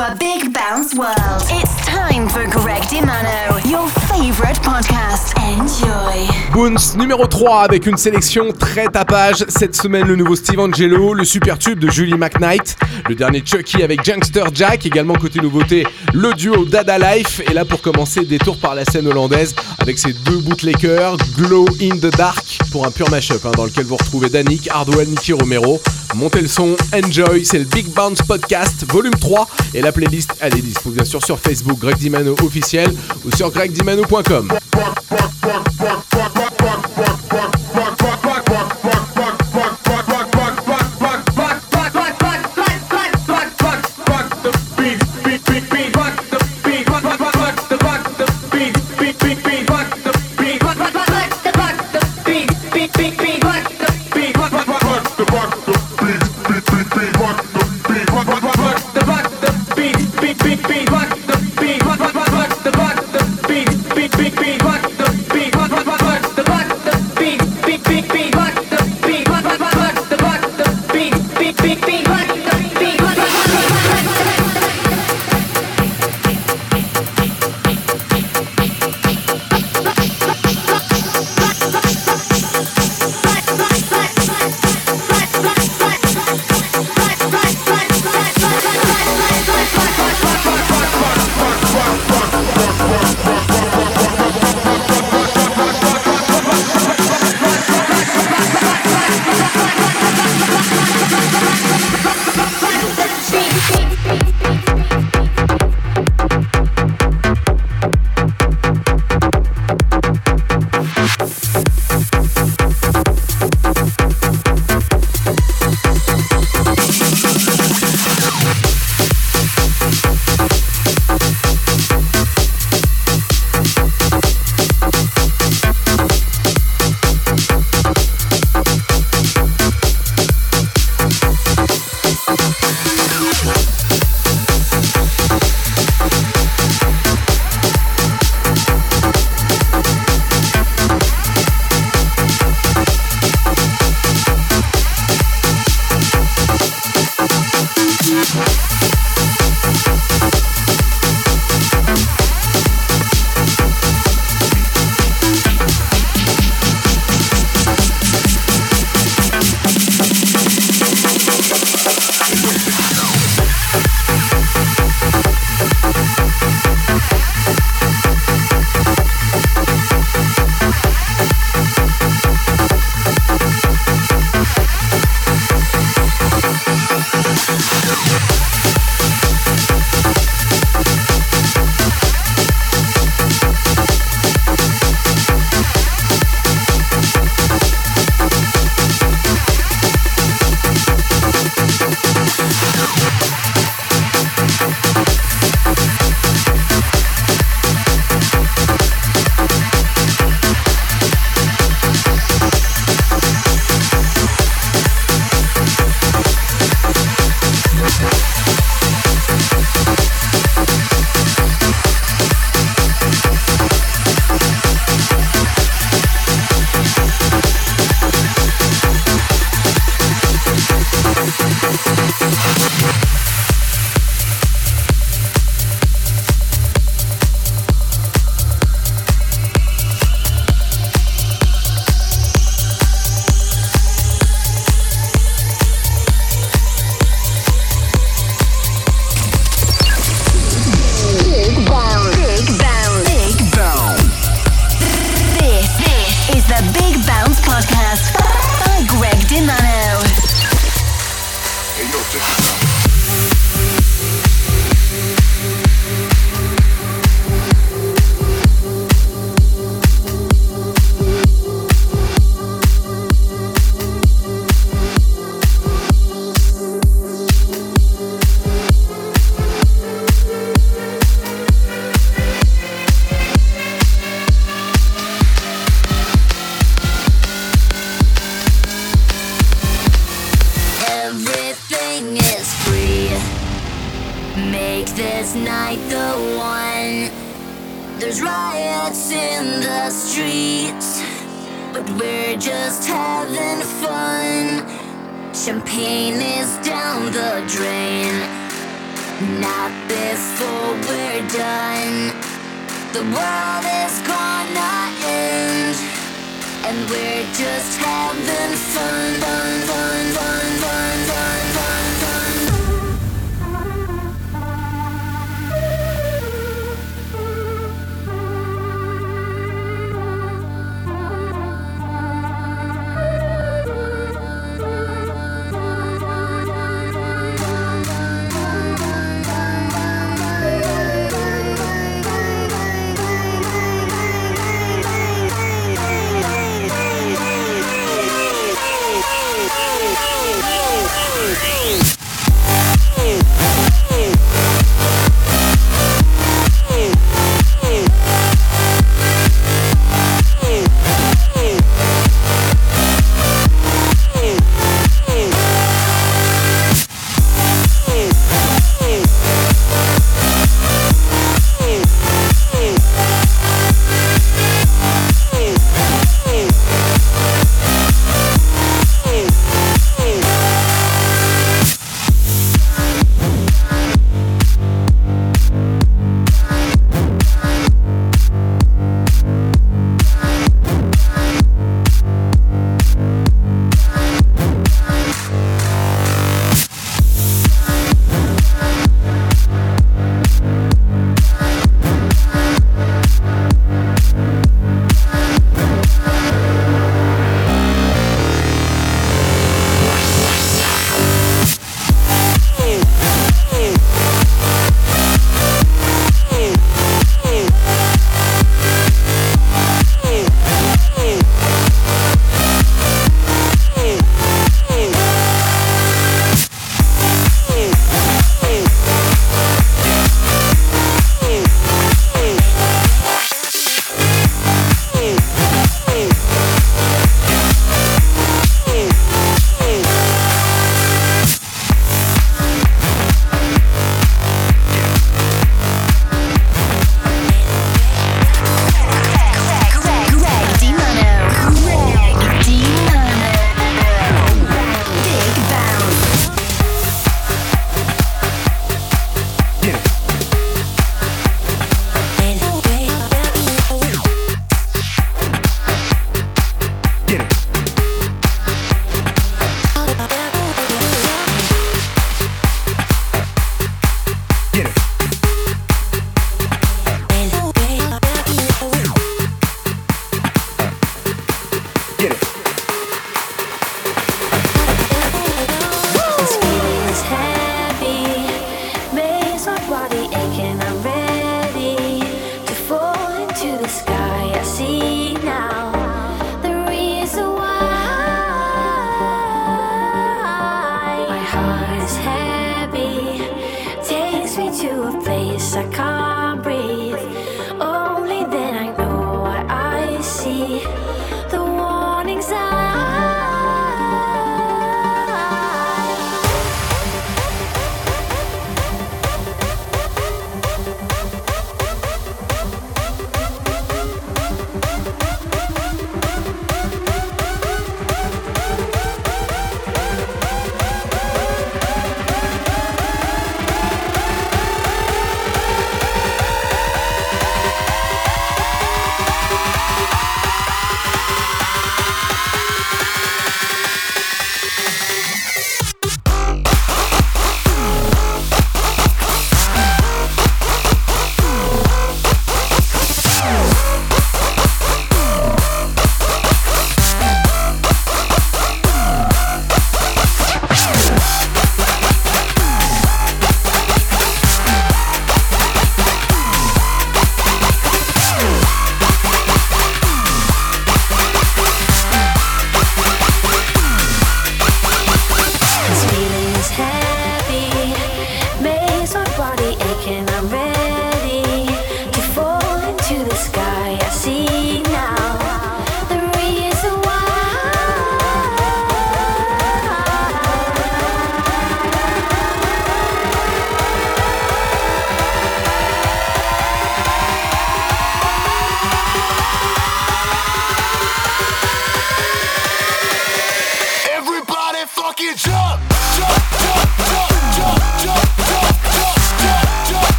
a big bounce world. It's time for Greg DiMano, your favorite podcast. Enjoy. Boons numéro 3 avec une sélection très tapage. Cette semaine, le nouveau Steve Angelo, le super tube de Julie McKnight, le dernier Chucky avec Junkster Jack, également côté nouveauté, le duo Dada Life. Et là, pour commencer, détour par la scène hollandaise avec ses deux bootleggers, Glow in the Dark pour un pur mashup hein, dans lequel vous retrouvez Danick, Hardwell, Nicky Romero. Montez le son, enjoy, c'est le Big Bounce Podcast, volume 3. Et la playlist, elle est disponible bien sûr sur Facebook, Greg Dimano officiel ou sur gregdimano.com.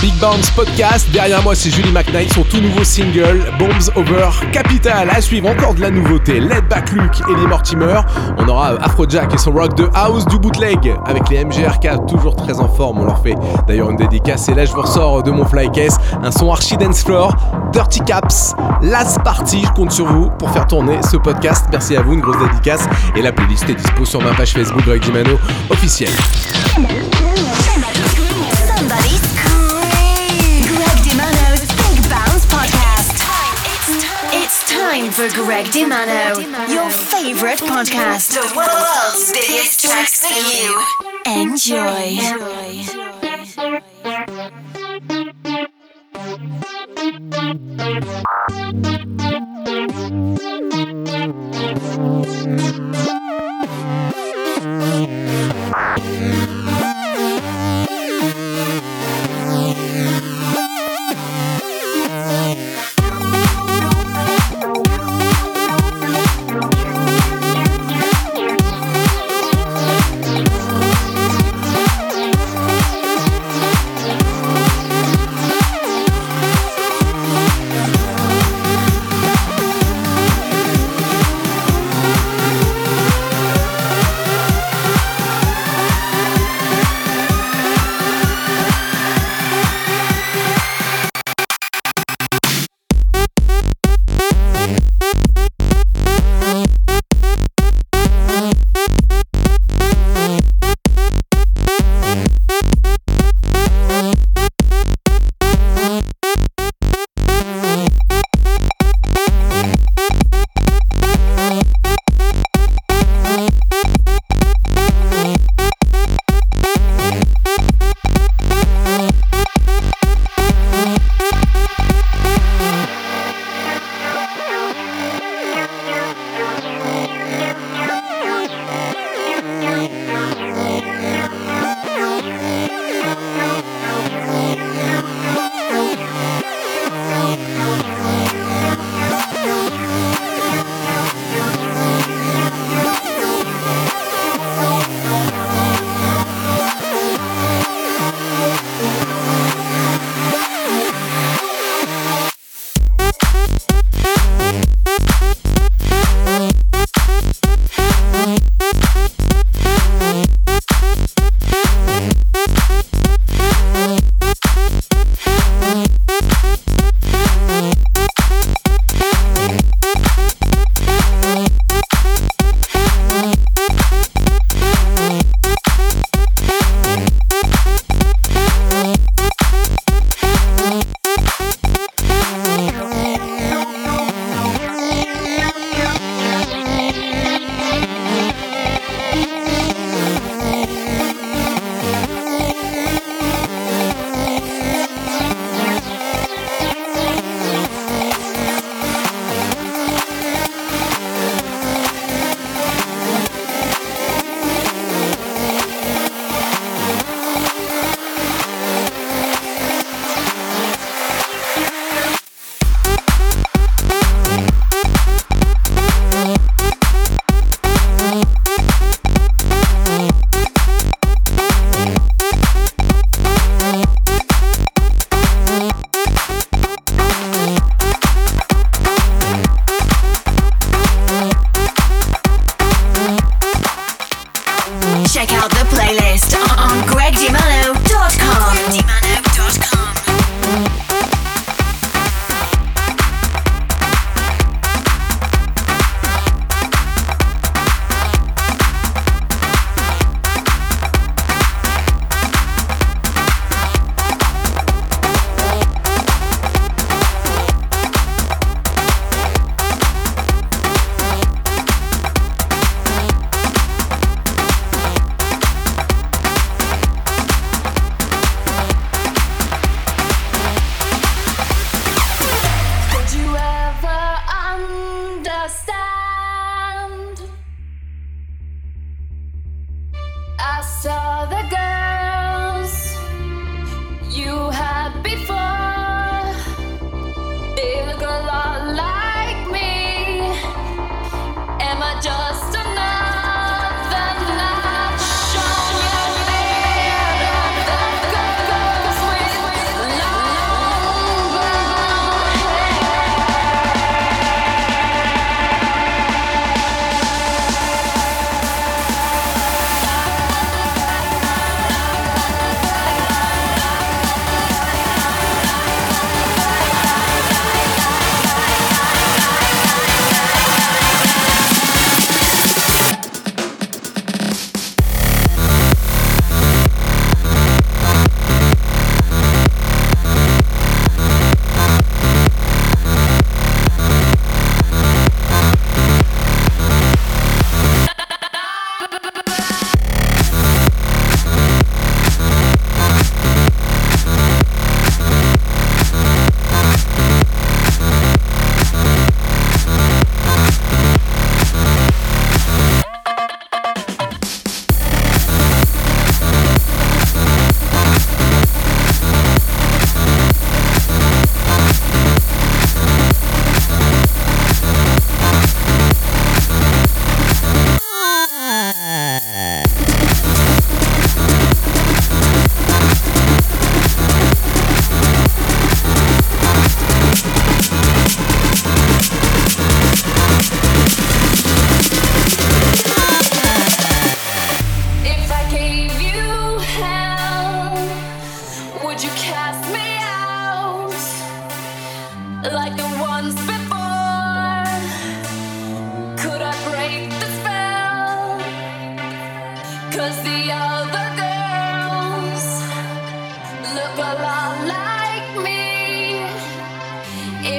Big Bounce Podcast. Derrière moi, c'est Julie McKnight, son tout nouveau single Bombs Over Capital. À suivre encore de la nouveauté. Let Back Luke et les Mortimer. On aura Afrojack et son rock de house du bootleg avec les MGRK, toujours très en forme. On leur fait d'ailleurs une dédicace. Et là, je vous ressors de mon flycase un son archi dance floor, Dirty Caps, last party. Je compte sur vous pour faire tourner ce podcast. Merci à vous, une grosse dédicace. Et la playlist est dispo sur ma page Facebook Greg Dimano officielle. for Greg DiMano, your favorite podcast. The world's biggest tracks for you. Enjoy. Enjoy.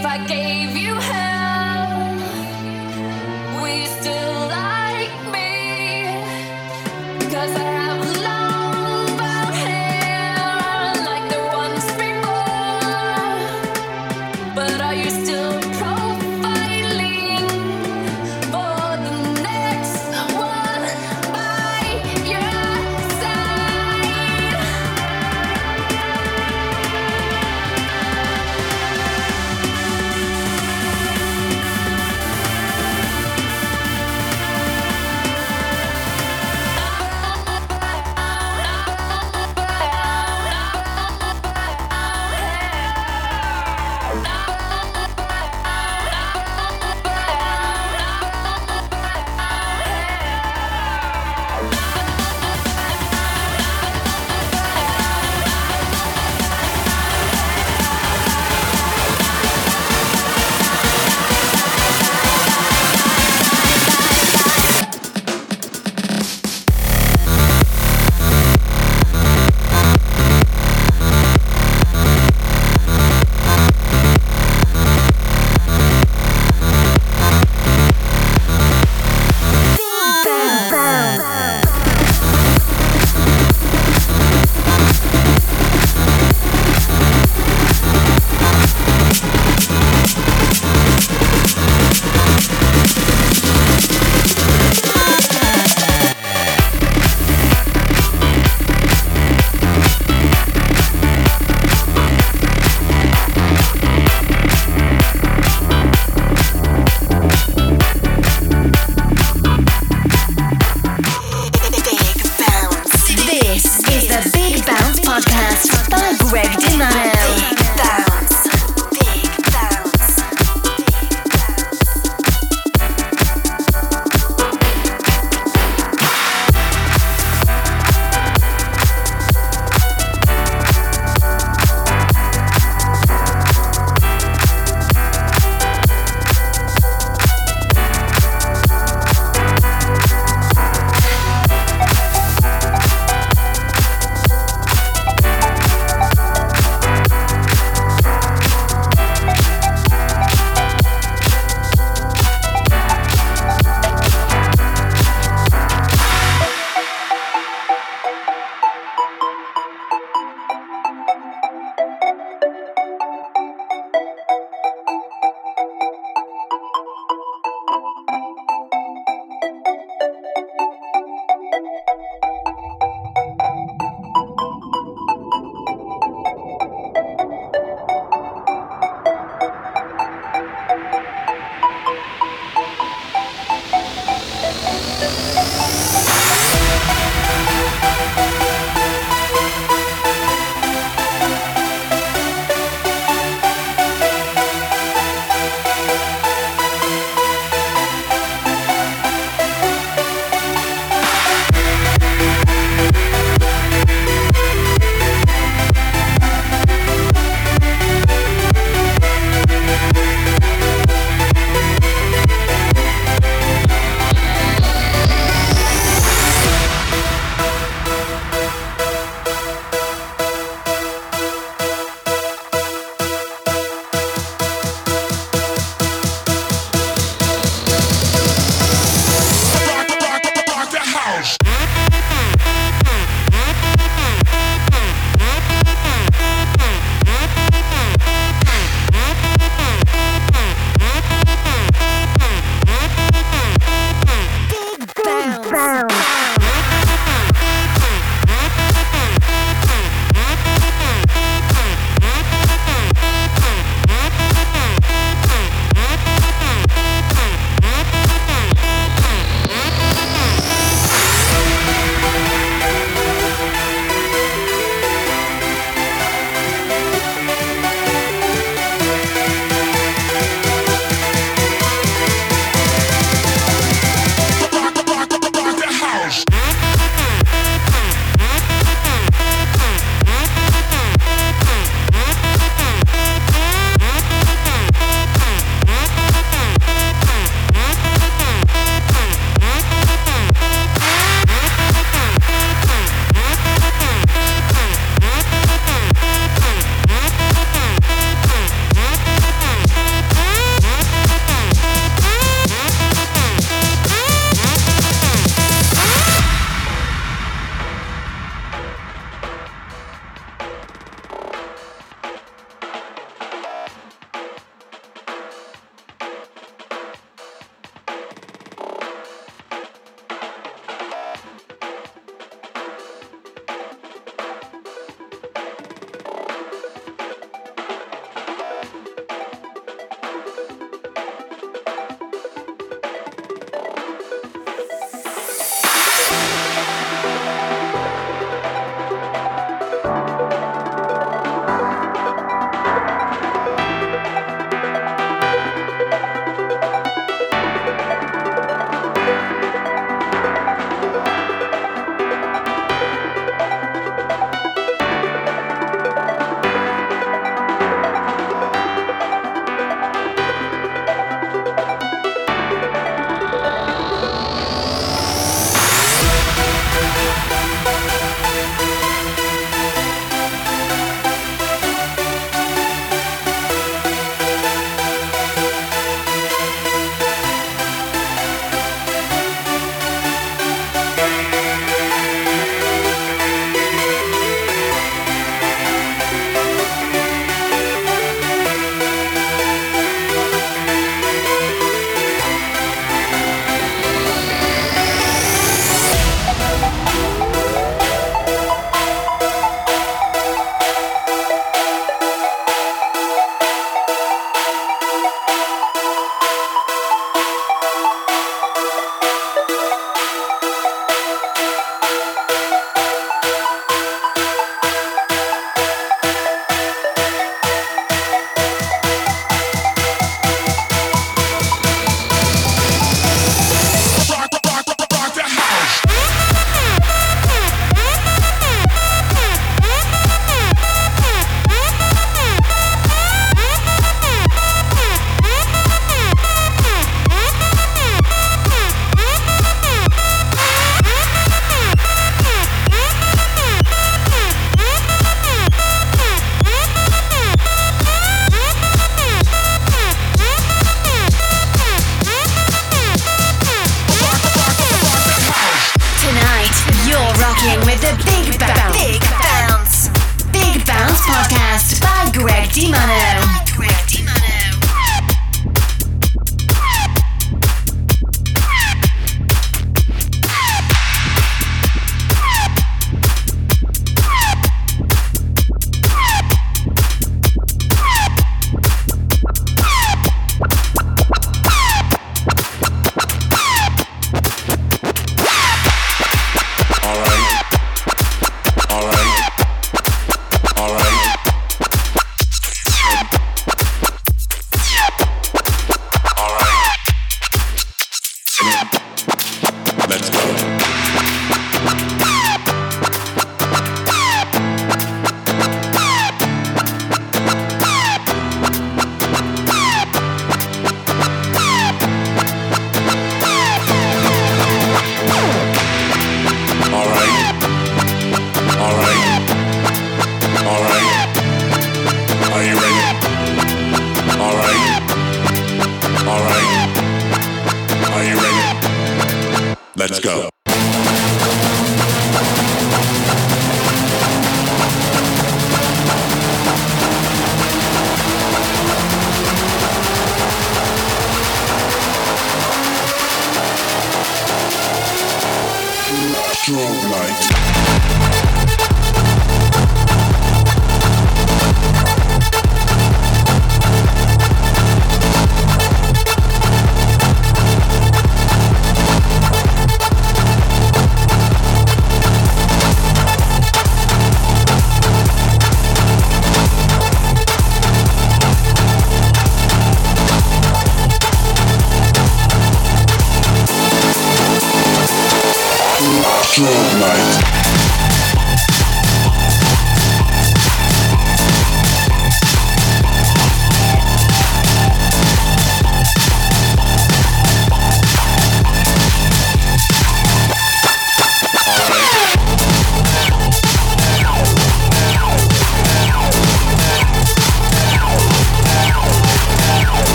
if I gave you hell.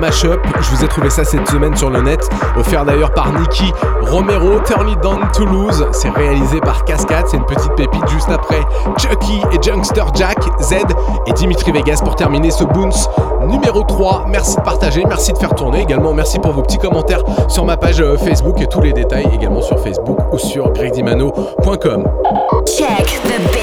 mashup. Je vous ai trouvé ça cette semaine sur le net, offert d'ailleurs par Nicky Romero, Turn It Down Toulouse. C'est réalisé par Cascade, c'est une petite pépite juste après Chucky et Junkster Jack, Z et Dimitri Vegas pour terminer ce Boons numéro 3. Merci de partager, merci de faire tourner également. Merci pour vos petits commentaires sur ma page euh, Facebook et tous les détails également sur Facebook ou sur gregdimano.com. Check the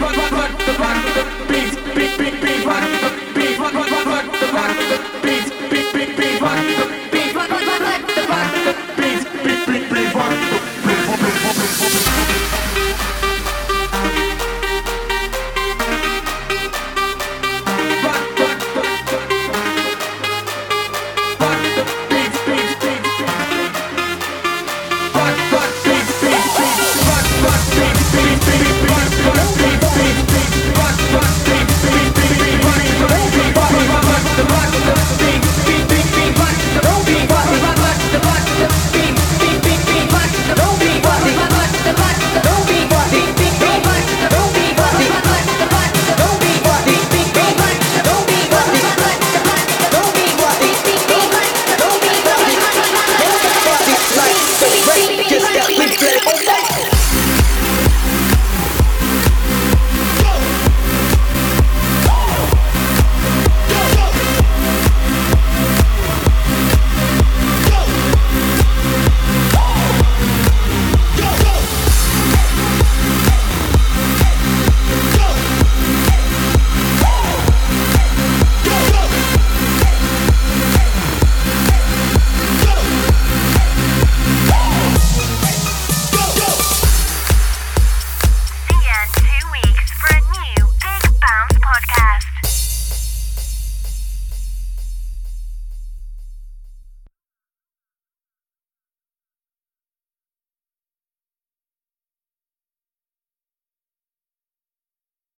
Bye, bye.